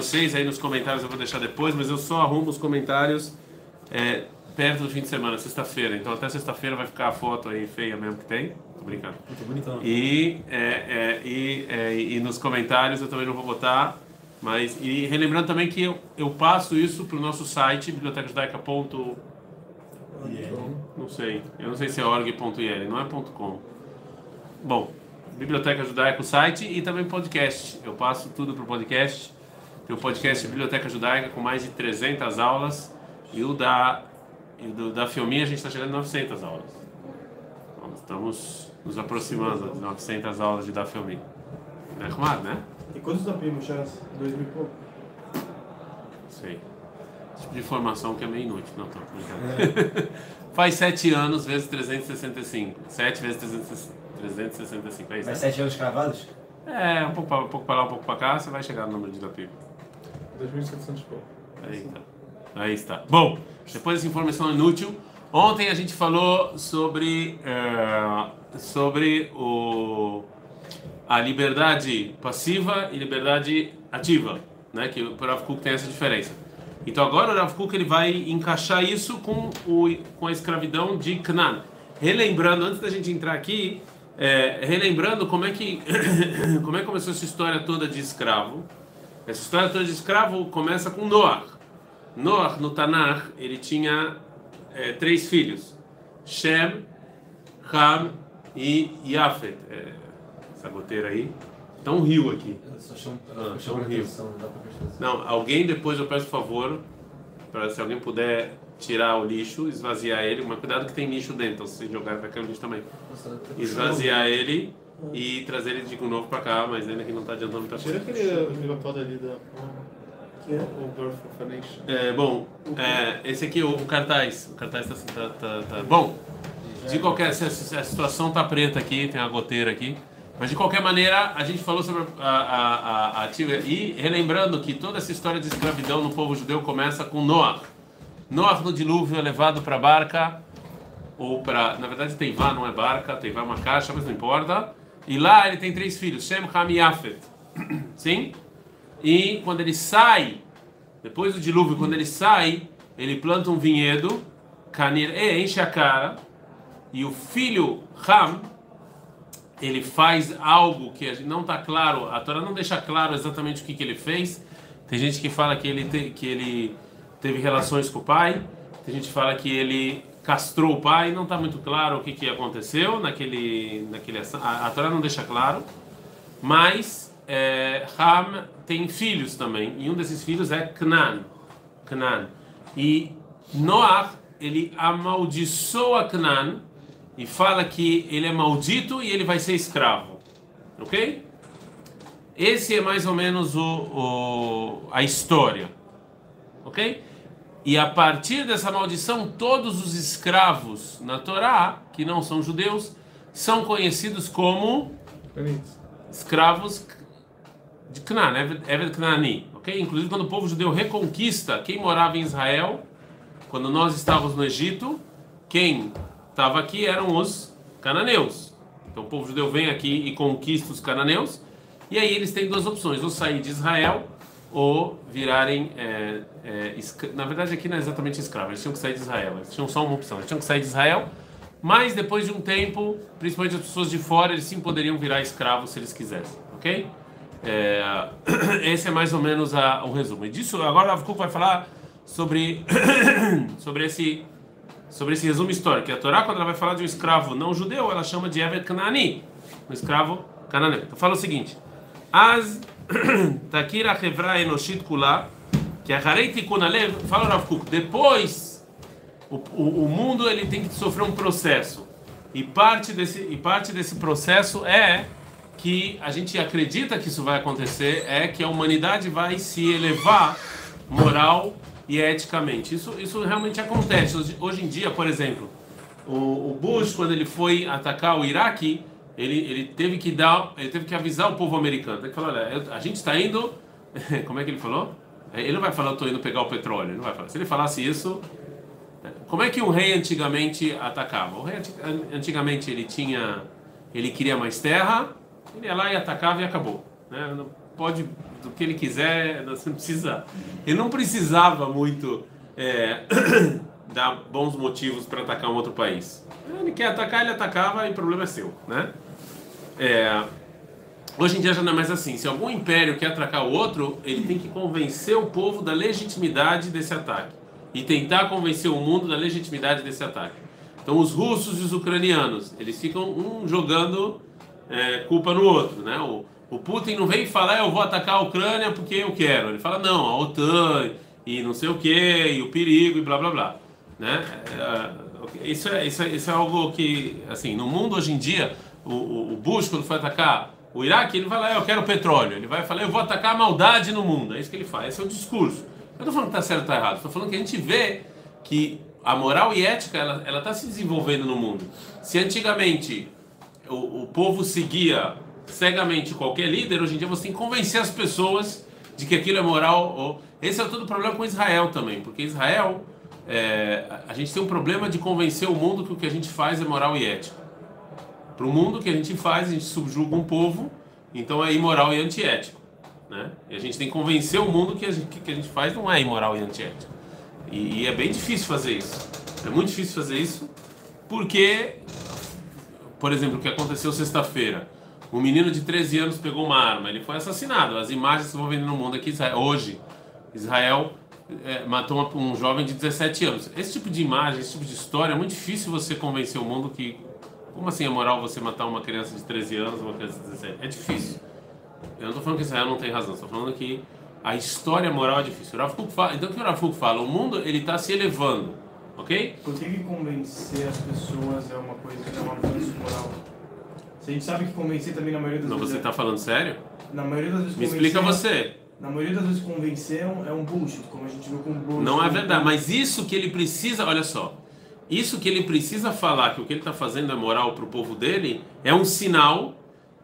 vocês aí nos comentários, eu vou deixar depois, mas eu só arrumo os comentários é, perto do fim de semana, sexta-feira. Então até sexta-feira vai ficar a foto aí feia mesmo que tem. Tô brincando. Muito bonitão. E, é, é, e, é, e nos comentários eu também não vou botar, mas e relembrando também que eu, eu passo isso para o nosso site, bibliotecajudaica.com. Não sei, eu não sei se é org.il, não é .com. Bom, Biblioteca Judaica, o site e também podcast. Eu passo tudo para o podcast. Tem o podcast Biblioteca Judaica com mais de 300 aulas e o da, e do, da Filminha a gente está chegando a 900 aulas. Então, estamos nos aproximando de 900 aulas de da Filminha. É arrumado, né? E quantos da Primo já? Dois mil e pouco? Sei. Tipo de informação que é meio inútil. Não, tô brincando. Faz 7 anos vezes 365. 7 vezes 365. É isso? Mais sete anos cravados? É, um pouco para um pouco pra lá, um pouco para cá, você vai chegar no número de da Pipa. 2.700 e pouco. Aí está. Aí está. Bom, depois dessa informação inútil, ontem a gente falou sobre, eh, sobre o, a liberdade passiva e liberdade ativa, né? que o Rav Kuk tem essa diferença. Então agora o Rav Kuk ele vai encaixar isso com, o, com a escravidão de Canaan. Relembrando, antes da gente entrar aqui, eh, relembrando como é, que, como é que começou essa história toda de escravo. Essa história toda de escravo começa com Noah. Noah, no Tanakh, ele tinha eh, três filhos: Shem, Ham e Yafet. É, essa goteira aí. Tá um rio aqui. Só chama, Ah, chama um rio. atenção, não. Não, alguém depois eu peço favor, para se alguém puder tirar o lixo, esvaziar ele, mas cuidado que tem lixo dentro, então se jogar vai cair o lixo também. Tá Esvaziar ele e trazer ele de novo para cá, mas ainda que não tá adiantando muita Tira coisa. aquele negócio ali da. O Birth of a Nation. É, bom, é, esse aqui, o, o cartaz. O cartaz tá, tá, tá, tá- Bom, de qualquer. Se a, se a situação tá preta aqui, tem uma goteira aqui. Mas de qualquer maneira, a gente falou sobre a, a, a, a. E relembrando que toda essa história de escravidão no povo judeu começa com Noah. Noah no dilúvio é levado para barca, ou para. Na verdade, Teivá não é barca, Teivá é uma caixa, mas não importa. E lá ele tem três filhos: Shem, Ham e Yafet. Sim? E quando ele sai, depois do dilúvio, quando ele sai, ele planta um vinhedo, Kanir e enche a cara, e o filho Ham, ele faz algo que não está claro, a Torá não deixa claro exatamente o que, que ele fez. Tem gente que fala que ele, te- que ele teve relações com o pai, tem gente que fala que ele castrou o pai, não está muito claro o que, que aconteceu naquele, naquele. A, a Torá não deixa claro, mas é, Ham tem filhos também, e um desses filhos é Canaan. Canaan. E Noah, ele amaldiçoa Canaan e fala que ele é maldito e ele vai ser escravo. Ok? Esse é mais ou menos o, o- a história. Ok? E a partir dessa maldição, todos os escravos na Torá, que não são judeus, são conhecidos como escravos de Canaan, Eved Eved Canaani, ok? Inclusive quando o povo judeu reconquista quem morava em Israel, quando nós estávamos no Egito, quem estava aqui eram os cananeus. Então o povo judeu vem aqui e conquista os cananeus, e aí eles têm duas opções: ou sair de Israel ou virarem. é, é, Na verdade, aqui não é exatamente escravo, eles tinham que sair de Israel, eles tinham só uma opção: eles tinham que sair de Israel, mas depois de um tempo, principalmente as pessoas de fora, eles sim poderiam virar escravos se eles quisessem, ok? É, esse é mais ou menos a- o resumo. E disso, agora o Avkuk vai falar sobre, sobre, esse, sobre esse resumo histórico. A Torá, quando ela vai falar de um escravo não judeu, ela chama de Evet Kanani, um escravo cananeu. Então fala o seguinte: As takira hevra enoshit kula, que a harei alev, fala Rav Kuk, depois o, o, o mundo ele tem que sofrer um processo. E parte desse, e parte desse processo é que a gente acredita que isso vai acontecer, é que a humanidade vai se elevar moral e eticamente. Isso, isso realmente acontece. Hoje, hoje em dia, por exemplo, o, o Bush, quando ele foi atacar o Iraque, ele, ele teve que dar, ele teve que avisar o povo americano. Ele falou, olha, eu- a gente está indo, como é que ele falou? Ele não vai falar, estou indo pegar o petróleo, ele não vai falar. Se ele falasse isso, como é que um rei antigamente atacava? O rei anti- an- antigamente ele tinha, ele queria mais terra, ele ia lá e atacava e acabou. Né? Não pode do que ele quiser, você não precisa. Ele não precisava muito é, dar bons motivos para atacar um outro país. Ele quer atacar, ele atacava e o problema é seu, né? É, hoje em dia já não é mais assim. Se algum império quer atacar o outro, ele tem que convencer o povo da legitimidade desse ataque e tentar convencer o mundo da legitimidade desse ataque. Então, os russos e os ucranianos, eles ficam um jogando é, culpa no outro, né? O, o Putin não vem falar, eu vou atacar a Ucrânia porque eu quero. Ele fala, não, a OTAN e não sei o que, e o perigo e blá blá blá. Né? É, isso, é, isso, é, isso é algo que, assim, no mundo hoje em dia, o, o Bush, quando foi atacar o Iraque, ele vai lá, eu quero petróleo. Ele vai falar, eu vou atacar a maldade no mundo. É isso que ele faz, esse é o discurso. Eu não estou falando que está certo ou está errado, estou falando que a gente vê que a moral e ética ela está se desenvolvendo no mundo. Se antigamente o, o povo seguia cegamente qualquer líder, hoje em dia você tem que convencer as pessoas de que aquilo é moral. Ou... Esse é todo o problema com Israel também, porque Israel, é... a gente tem um problema de convencer o mundo que o que a gente faz é moral e ético. Para o mundo que a gente faz, a gente subjuga um povo, então é imoral e antiético. Né? E a gente tem que convencer o mundo que gente, que a gente faz não é imoral e antiético. E, e é bem difícil fazer isso. É muito difícil fazer isso, porque, por exemplo, o que aconteceu sexta-feira. Um menino de 13 anos pegou uma arma, ele foi assassinado. As imagens estão vendo no mundo aqui hoje. Israel é, matou uma, um jovem de 17 anos. Esse tipo de imagem, esse tipo de história, é muito difícil você convencer o mundo que. Como assim é moral você matar uma criança de 13 anos, uma criança de 17? É difícil. Eu não estou falando que Israel não tem razão, estou falando que a história moral é difícil. O fala, então o que o Rav fala? O mundo ele está se elevando, ok? Por que, que convencer as pessoas é uma coisa que é um avanço moral? Se a gente sabe que convencer também na maioria das não, vezes... Não, você está falando sério? Na maioria das vezes Me explica você. Na maioria das vezes convencer é é um bullshit, como a gente viu com o bullshit. Não é verdade, mas isso que ele precisa, olha só, isso que ele precisa falar, que o que ele está fazendo é moral para o povo dele, é um sinal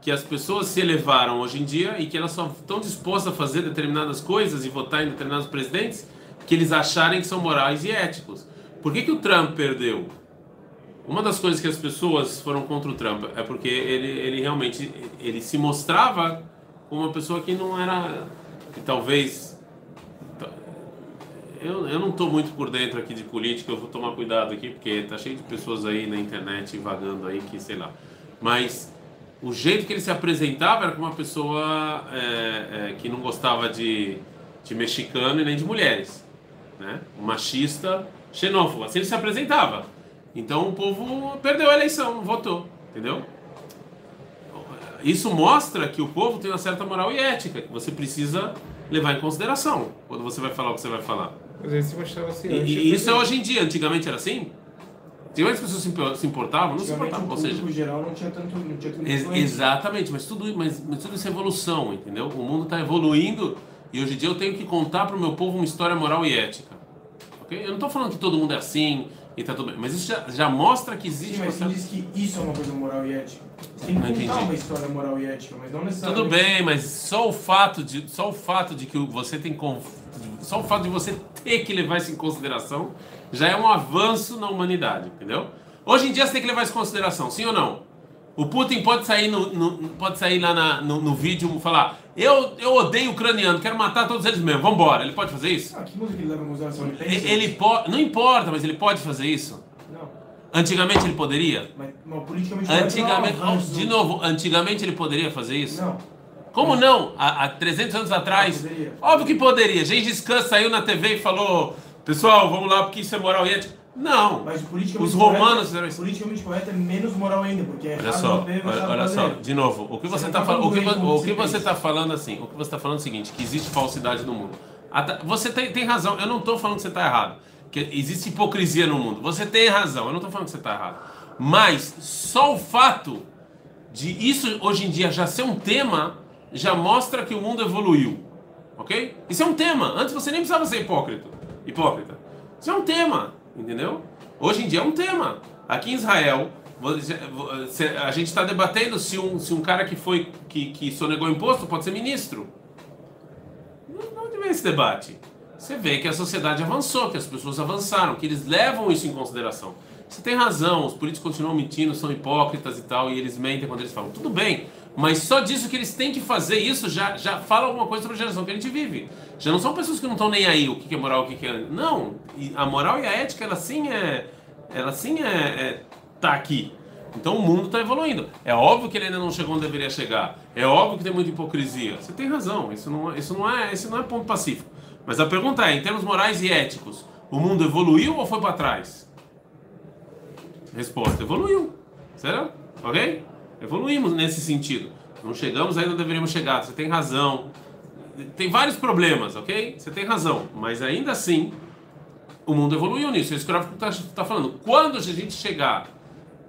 que as pessoas se elevaram hoje em dia e que elas só estão dispostas a fazer determinadas coisas e votar em determinados presidentes que eles acharem que são morais e éticos. Por que, que o Trump perdeu? Uma das coisas que as pessoas foram contra o Trump é porque ele, ele realmente ele se mostrava como uma pessoa que não era talvez eu, eu não estou muito por dentro aqui de política, eu vou tomar cuidado aqui porque tá cheio de pessoas aí na internet vagando aí que sei lá. Mas o jeito que ele se apresentava era como uma pessoa é, é, que não gostava de, de mexicano e nem de mulheres, né? Um machista, xenófobo. Assim ele se apresentava. Então o povo perdeu a eleição, votou, entendeu? Isso mostra que o povo tem uma certa moral e ética que você precisa levar em consideração quando você vai falar o que você vai falar. Mas ele se mostrava assim. E, e isso é hoje em dia. Antigamente era assim? Antigamente as pessoas se importavam, não se importavam. Ou seja, o geral não tinha tanto, não tinha tanto ex exatamente, mas tudo, mas, mas tudo isso é evolução, entendeu? O mundo está evoluindo e hoje em dia eu tenho que contar para o meu povo uma história moral e ética. Okay? Eu não estou falando que todo mundo é assim e tá tudo bem, mas isso já, já mostra que existe. Sim, mas você diz que isso é uma coisa moral e ética. Você tem que Não contar entendi. uma história moral e ética, mas não necessariamente. Tudo bem, mas só o fato de só o fato de que você tem conf- só o fato de você ter que levar isso em consideração já é um avanço na humanidade, entendeu? Hoje em dia você tem que levar isso em consideração, sim ou não? O Putin pode sair no, no- pode sair lá na- no, no vídeo e falar eu, eu odeio ucraniano, quero matar todos eles mesmo, vamos embora. Ele pode fazer isso? Ah, que música ele leva em consideração? Ele pensa Ele, ele isso? pode, não importa, mas ele pode fazer isso. Não. Antigamente ele poderia? Mas, mas politicamente Antigamente, não de novo, antigamente ele poderia fazer isso? Não. Como não? Há, há 300 anos atrás? Poderia. Óbvio que poderia. Gengis Khan saiu na TV e falou: Pessoal, vamos lá porque isso é moral e ética. Não. Mas politicamente Os romanos correto, fizeram isso. politicamente correto é menos moral ainda, porque é Olha só, olha, olha só, de novo, o que você está tá falando, o que, o que você está falando assim, o que você está falando é o seguinte, que existe falsidade no mundo. Você tem, tem razão, eu não estou falando que você está errado, que existe hipocrisia no mundo. Você tem razão, eu não estou falando que você está errado. Mas só o fato de isso hoje em dia já ser um tema já mostra que o mundo evoluiu, ok? Isso é um tema. Antes você nem precisava ser hipócrita. Hipócrita. Isso é um tema, entendeu? Hoje em dia é um tema. Aqui em Israel, a gente está debatendo se um, se um cara que foi que, que sonegou imposto pode ser ministro. Não vem esse debate. Você vê que a sociedade avançou, que as pessoas avançaram, que eles levam isso em consideração. Você tem razão, os políticos continuam mentindo, são hipócritas e tal, e eles mentem quando eles falam. Tudo bem, Mas só disso que eles têm que fazer isso já, já fala alguma coisa sobre a geração que a gente vive. Já não são pessoas que não estão nem aí o que é moral o que é. Não. A moral e a ética, ela sim é. Ela sim é, é tá aqui. Então o mundo está evoluindo. É óbvio que ele ainda não chegou onde deveria chegar. É óbvio que tem muita hipocrisia. Você tem razão. Isso não, isso não é, isso não é ponto pacífico. Mas a pergunta é, em termos morais e éticos, o mundo evoluiu ou foi para trás? Resposta: evoluiu. Será? Ok? Evoluímos nesse sentido. Não chegamos ainda deveríamos chegar. Você tem razão. Tem vários problemas, ok? Você tem razão. Mas ainda assim, o mundo evoluiu nisso. É isso que o está tá falando. Quando a gente chegar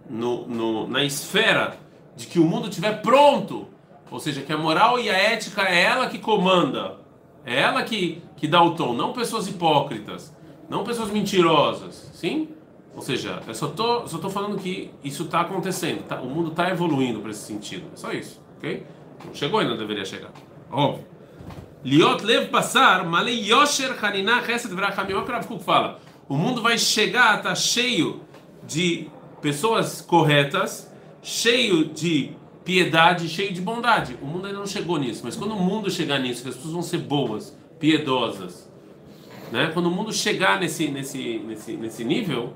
no, no, na esfera de que o mundo estiver pronto, ou seja, que a moral e a ética é ela que comanda, é ela que, que dá o tom, não pessoas hipócritas, não pessoas mentirosas, sim? Ou seja, eu só tô, só tô falando que isso está acontecendo, tá? o mundo está evoluindo para esse sentido, é só isso, ok? Não chegou ainda, deveria chegar, óbvio. Liot lev passar, malei yosher hanina chesed vrachamim. O fala. O mundo vai chegar, está cheio de pessoas corretas, cheio de piedade, cheio de bondade. O mundo ainda não chegou nisso, mas quando o mundo chegar nisso, que as pessoas vão ser boas, piedosas, né? Quando o mundo chegar nesse nesse nesse nesse nível,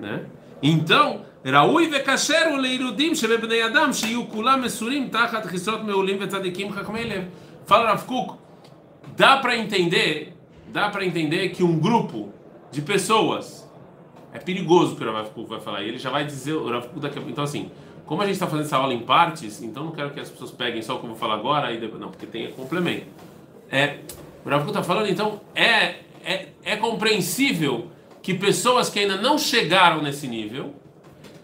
né? Então, Raui vekasheru leirudim shebebnei adam shiyu kulam mesurim tachat chisot meulim vetzadikim chakmelev. Fala Rav Kuk, dá para entender, dá para entender que um grupo de pessoas é perigoso que o Rav Kuk vai falar. E ele já vai dizer o Rav Kuk daqui a pouco. Então assim, como a gente está fazendo essa aula em partes, então não quero que as pessoas peguem só o que eu vou falar agora e depois, não, porque tem complemento. É, o Rav Kuk está falando, então é é, é compreensível que pessoas que ainda não chegaram nesse nível,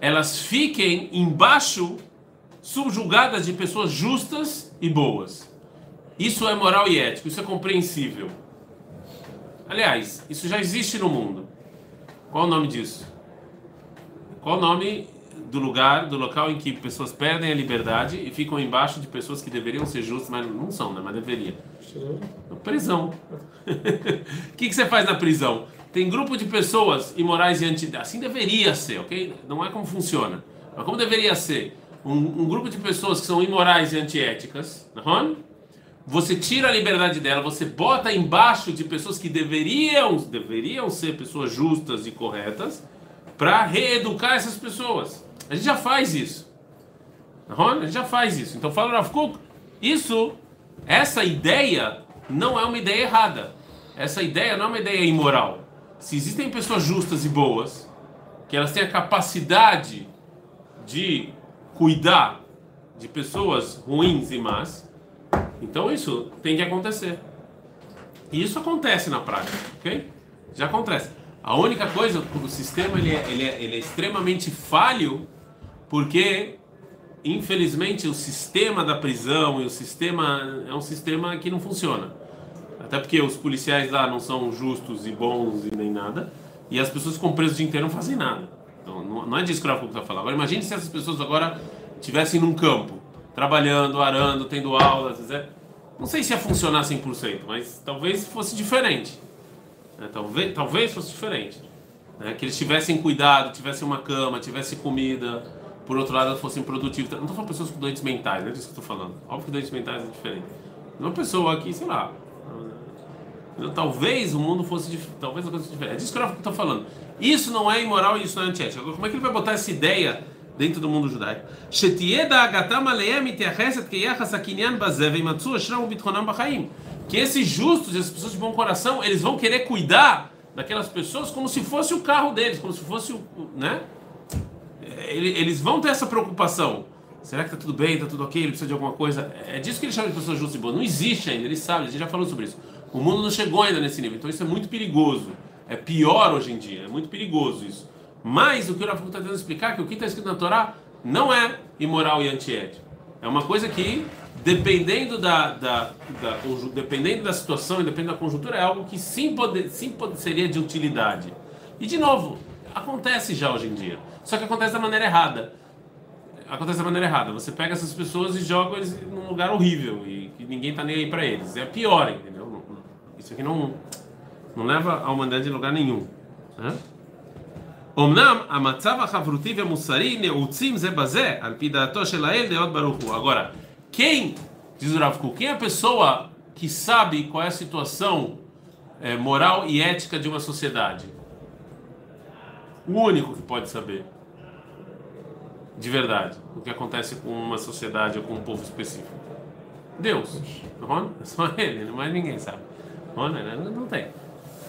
elas fiquem embaixo, subjugadas de pessoas justas e boas. Isso é moral e ético, isso é compreensível. Aliás, isso já existe no mundo. Qual o nome disso? Qual o nome do lugar, do local em que pessoas perdem a liberdade e ficam embaixo de pessoas que deveriam ser justas, mas não são, né? Mas deveria. Prisão. O que, que você faz na prisão? Tem grupo de pessoas imorais e anti... Assim deveria ser, ok? Não é como funciona. Mas como deveria ser? Um, um grupo de pessoas que são imorais e antiéticas, não? você tira a liberdade dela, você bota embaixo de pessoas que deveriam, deveriam ser pessoas justas e corretas, para reeducar essas pessoas. A gente já faz isso. A gente já faz isso. Então fala Rav isso, essa ideia não é uma ideia errada. Essa ideia não é uma ideia imoral. Se existem pessoas justas e boas, que elas têm a capacidade de cuidar de pessoas ruins e más, então isso tem que acontecer. E isso acontece na prática, ok? Já acontece. A única coisa, o sistema ele é, ele é, ele é extremamente falho, porque infelizmente o sistema da prisão e o sistema é um sistema que não funciona. Até porque os policiais lá não são justos e bons e nem nada, e as pessoas com preso o dia inteiro não fazem nada. Então, não é disso que o Rafa está falando. Agora imagine se essas pessoas agora estivessem num campo trabalhando, arando, tendo aulas, etc. Não sei se ia funcionar 100%, mas talvez fosse diferente. Né? Talvez, talvez fosse diferente. Né? Que eles tivessem cuidado, tivessem uma cama, tivessem comida, por outro lado, fossem produtivos. Não estou falando pessoas com doentes mentais, não é disso que estou falando. Óbvio que doentes mentais é diferente. Uma pessoa aqui, sei lá. Talvez o mundo fosse talvez a coisa diferente. É disso que eu estou falando. Isso não é imoral e isso não é antiético. Agora, como é que ele vai botar essa ideia dentro do mundo judaico. Que esses justos, essas pessoas de bom coração, eles vão querer cuidar daquelas pessoas como se fosse o carro deles, como se fosse o, né? Eles vão ter essa preocupação. Será que está tudo bem, está tudo ok, ele precisa de alguma coisa? É disso que eles chamam de pessoas justas e boas. Não existe ainda, eles sabem, a gente já falou sobre isso. O mundo não chegou ainda nesse nível, então isso é muito perigoso. É pior hoje em dia, é muito perigoso isso. Mas o que o Rafa está tentando explicar é que o que está escrito na Torá não é imoral e antiético. É uma coisa que, dependendo da, da, da, dependendo da situação e dependendo da conjuntura, é algo que sim, pode, sim pode, seria de utilidade. E, de novo, acontece já hoje em dia. Só que acontece da maneira errada. Acontece da maneira errada. Você pega essas pessoas e joga eles num lugar horrível e que ninguém está nem aí para eles. É pior, entendeu? Isso aqui não, não leva a humanidade em lugar nenhum. Né? אמנם המצב החברותי והמוסרי נעוצים זה בזה, על פי דעתו של האל דעות ברוך הוא. Agora, Quem, diz o Rav Kuk, quem é a pessoa que sabe qual é a situação é, moral e ética de uma sociedade? O único que pode saber. De verdade. O que acontece com uma sociedade ou com um povo específico. Deus. Não, é só ele, mais ninguém sabe. Não, não, não tem.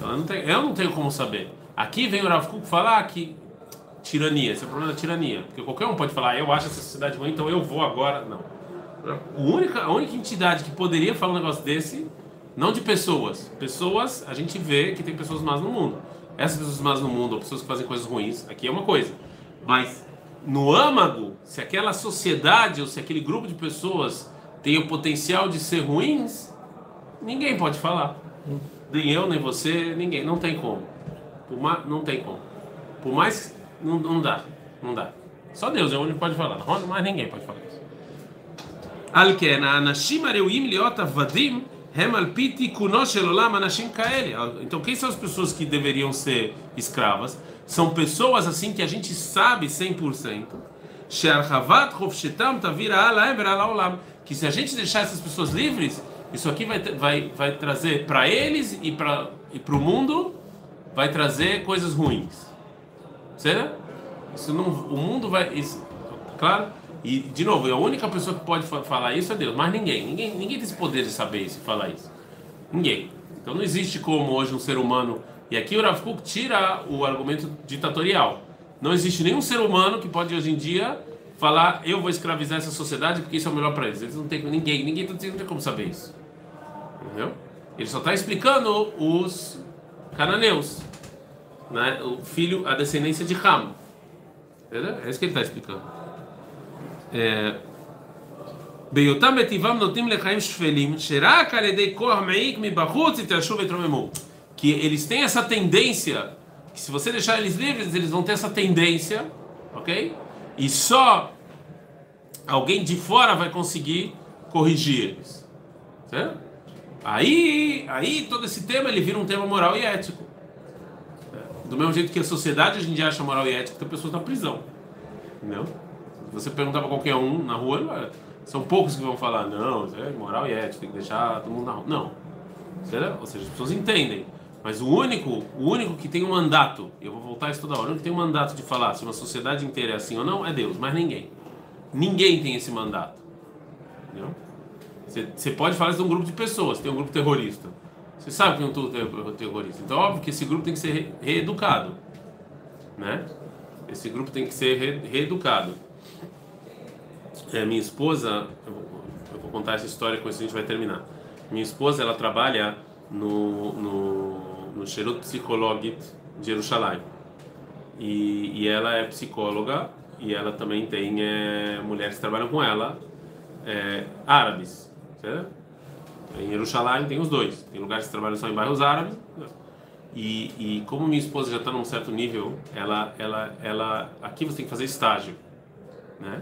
Eu, não tenho. eu não tenho como saber. Aqui vem o Rav Kuk falar que tirania, esse é o problema da tirania. Porque qualquer um pode falar, eu acho essa sociedade ruim, então eu vou agora. Não. A única, a única entidade que poderia falar um negócio desse, não de pessoas. Pessoas, a gente vê que tem pessoas más no mundo. Essas pessoas más no mundo, ou pessoas que fazem coisas ruins, aqui é uma coisa. Mas no âmago, se aquela sociedade ou se aquele grupo de pessoas tem o potencial de ser ruins, ninguém pode falar. Nem eu, nem você, ninguém. Não tem como. Por mais Não tem como. Por mais. Não, não dá. Não dá. Só Deus é o único que pode falar. Mas ninguém pode falar isso. Anashim é Anashim Kaeli. Ah, então, quem são as pessoas que deveriam ser escravas? São pessoas assim que a gente sabe 100%. Tavira Que se a gente deixar essas pessoas livres, isso aqui vai, vai, vai trazer para eles e para e o mundo, vai trazer coisas ruins. Certo? Isso não, o mundo vai. Isso, claro? E, de novo, a única pessoa que pode falar isso é Deus, mas ninguém. Ninguém, ninguém tem esse poder de saber isso e falar isso. Ninguém. Então não existe como hoje um ser humano. E aqui o Rav Kuk tira o argumento ditatorial. Não existe nenhum ser humano que pode hoje em dia falar eu vou escravizar essa sociedade porque isso é o melhor para eles. Eles não tem ninguém, ninguém não tem como saber isso. Entendeu? Ele só está explicando os cananeus, né? O filho, a descendência de Ham. Entendeu? É isso que ele está explicando. בהיותם בטבעם נותנים לחיים שפלים, שרק על ידי כוח מעיק מבחוץ יתיישרו ויתרוממו. Que eles têm essa tendência, que se você deixar eles livres, eles vão ter essa tendência, ok? E só alguém de fora vai conseguir corrigir eles. Certo? Aí, aí todo esse tema ele vira um tema moral e ético. Do mesmo jeito que a sociedade a gente acha moral e ético, tem pessoas na prisão. Se você perguntar para qualquer um na rua, são poucos que vão falar, não, é moral e ético, tem que deixar todo mundo na rua. Não. Ou seja, as pessoas entendem. Mas o único, o único que tem um mandato, eu vou voltar isso toda hora, o único que tem um mandato de falar se uma sociedade inteira é assim ou não é Deus, mas ninguém. Ninguém tem esse mandato. Entendeu? Você, pode falar de um grupo de pessoas, tem um grupo terrorista. Você sabe que é um terrorista. Então, óbvio que esse grupo tem que ser re reeducado. Né? Esse grupo tem que ser re reeducado. É, minha esposa, eu vou, eu vou, contar essa história com isso a gente vai terminar. Minha esposa, ela trabalha no, no, no Sherut Psicologit de Jerusalém. E, e ela é psicóloga e ela também tem é, mulheres que trabalham com ela, é, árabes. Certo? Em Jerusalém tem os dois. Tem lugares que trabalham só em bairros árabes. E, e como minha esposa já está num certo nível, ela, ela, ela, aqui você tem que fazer estágio, né?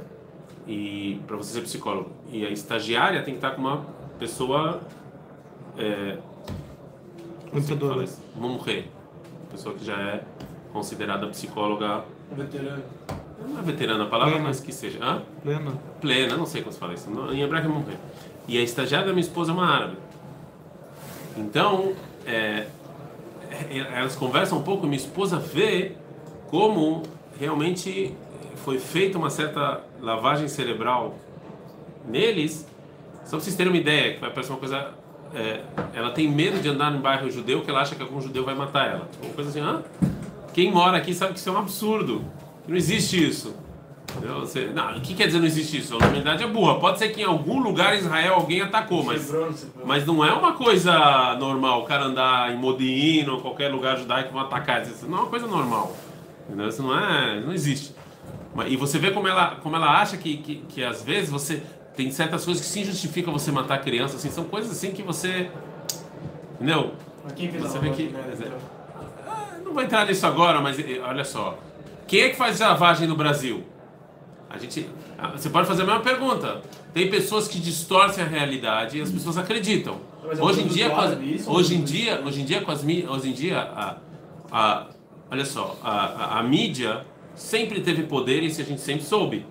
E para você ser psicólogo. E a estagiária tem que estar com uma pessoa é, uma mulher, uma pessoa que já é considerada psicóloga. Veterana. Não é veterana a palavra, Plena. mas que seja. Hã? Plena. Plena, não sei como se fala isso. Em hebraico é mulher. E a estagiária da minha esposa é uma árabe. Então, é, elas conversam um pouco, minha esposa vê como realmente foi feita uma certa lavagem cerebral neles, só para vocês terem uma ideia, que vai parecer uma coisa. É, ela tem medo de andar no bairro judeu, que ela acha que algum judeu vai matar ela. Uma coisa assim, ah, quem mora aqui sabe que isso é um absurdo. Não existe isso. Você, não, o que quer dizer não existe isso? A humanidade é burra. Pode ser que em algum lugar em Israel alguém atacou, mas, mas não é uma coisa normal o cara andar em Modin ou qualquer lugar judaico vão atacar. Isso não é uma coisa normal. Entendeu? Isso não é. não existe. E você vê como ela, como ela acha que, que, que às vezes você tem certas coisas que sim justificam você matar criança, assim, são coisas assim que você. Entendeu? Você vê que. Ah, não vou entrar nisso agora, mas olha só. Quem é que faz lavagem no Brasil? A gente, você pode fazer a mesma pergunta. Tem pessoas que distorcem a realidade e as pessoas acreditam. Hoje em dia, as, hoje em dia, hoje em dia com as hoje em dia a, a olha só, a, a, a mídia sempre teve poder e isso a gente sempre soube.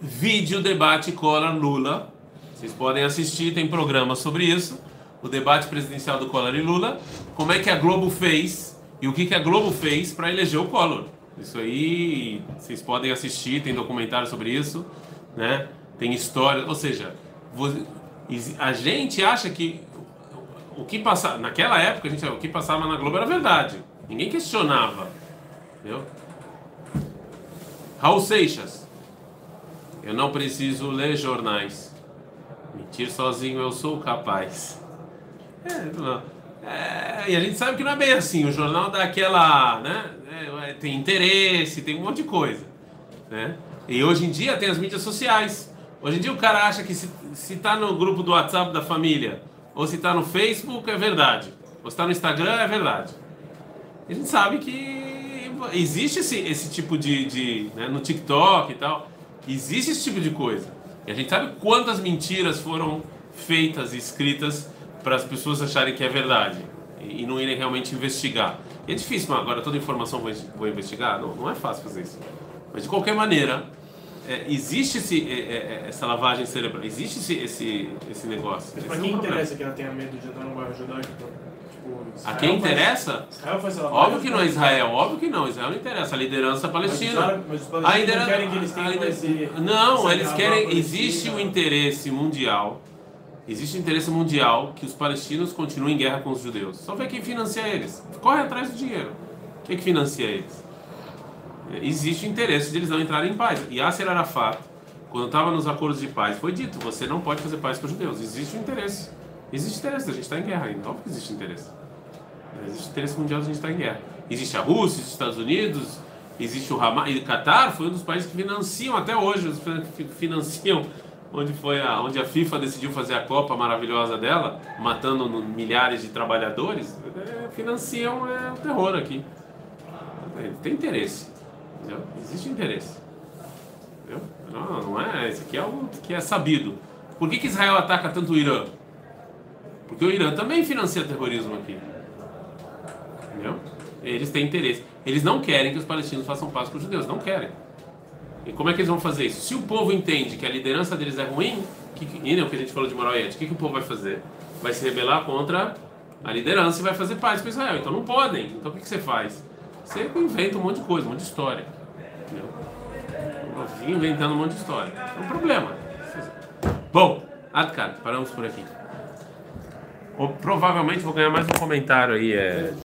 Vídeo debate cola Lula, Vocês podem assistir, tem programa sobre isso. O debate presidencial do Collor e Lula. Como é que a Globo fez e o que, que a Globo fez para eleger o Collor. Isso aí vocês podem assistir, tem documentário sobre isso, né? Tem história, ou seja, a gente acha que o que passava naquela época, a gente, o que passava na Globo era verdade. Ninguém questionava, entendeu? Raul Seixas. Eu não preciso ler jornais. Mentir sozinho eu sou capaz. É, não. É, e a gente sabe que não é bem assim. O jornal dá aquela, né? É, tem interesse, tem um monte de coisa, né? E hoje em dia tem as mídias sociais. Hoje em dia o cara acha que se, se tá no grupo do WhatsApp da família ou se tá no Facebook é verdade. Ou se tá no Instagram é verdade. A gente sabe que existe esse, esse tipo de, de né, no TikTok e tal, existe esse tipo de coisa. E a gente sabe quantas mentiras foram feitas e escritas para as pessoas acharem que é verdade e, não irem realmente investigar. E é difícil, mas agora toda informação vou, vou investigar? Não, não é fácil fazer isso. Mas de qualquer maneira, é, existe esse, é, é, é essa lavagem cerebral, existe esse, esse, esse negócio. Mas para quem interessa que ela tenha medo de entrar no bairro judaico? Tipo, a quem interessa? óbvio que não é Israel, óbvio que não. Israel não interessa. A liderança palestina. Mas os palestinos não querem que eles tenham esse. Não, eles querem. Existe o um interesse mundial. Existe interesse mundial que os palestinos continuem em guerra com os judeus. Só vê quem financia eles. Corre atrás do dinheiro. Quem é que financia eles? Existe o interesse de eles não entrarem em paz. E Yasser Arafat, quando estava nos acordos de paz, foi dito: você não pode fazer paz com os judeus. Existe interesse. Existe interesse, a gente está em guerra ainda. Óbvio que existe interesse. Existe interesse mundial, a gente está em guerra. Existe a Rússia, existe os Estados Unidos, existe o Hamas. E o Qatar foi um dos países que financiam até hoje, financiam onde foi a, onde a FIFA decidiu fazer a Copa maravilhosa dela, matando milhares de trabalhadores, é, financiam é, o terror aqui. Tem interesse. Entendeu? Existe interesse. Entendeu? Não, não é. Isso aqui é algo que é sabido. Por que, que Israel ataca tanto o Irã? Porque o Irã também financia terrorismo aqui. Entendeu? Eles têm interesse. Eles não querem que os palestinos façam paz com os judeus. Não querem. E como é que eles vão fazer isso? Se o povo entende que a liderança deles é ruim, que, e não, que a gente falou de moral e ética, o que, que o povo vai fazer? Vai se rebelar contra a liderança e vai fazer paz com Israel. Então não podem. Então o que, que você faz? Você inventa um monte de coisa, um monte de história. Entendeu? Inventando um monte de história. É um problema. Bom, Adkar, paramos por aqui. Provavelmente vou ganhar mais um comentário aí. É...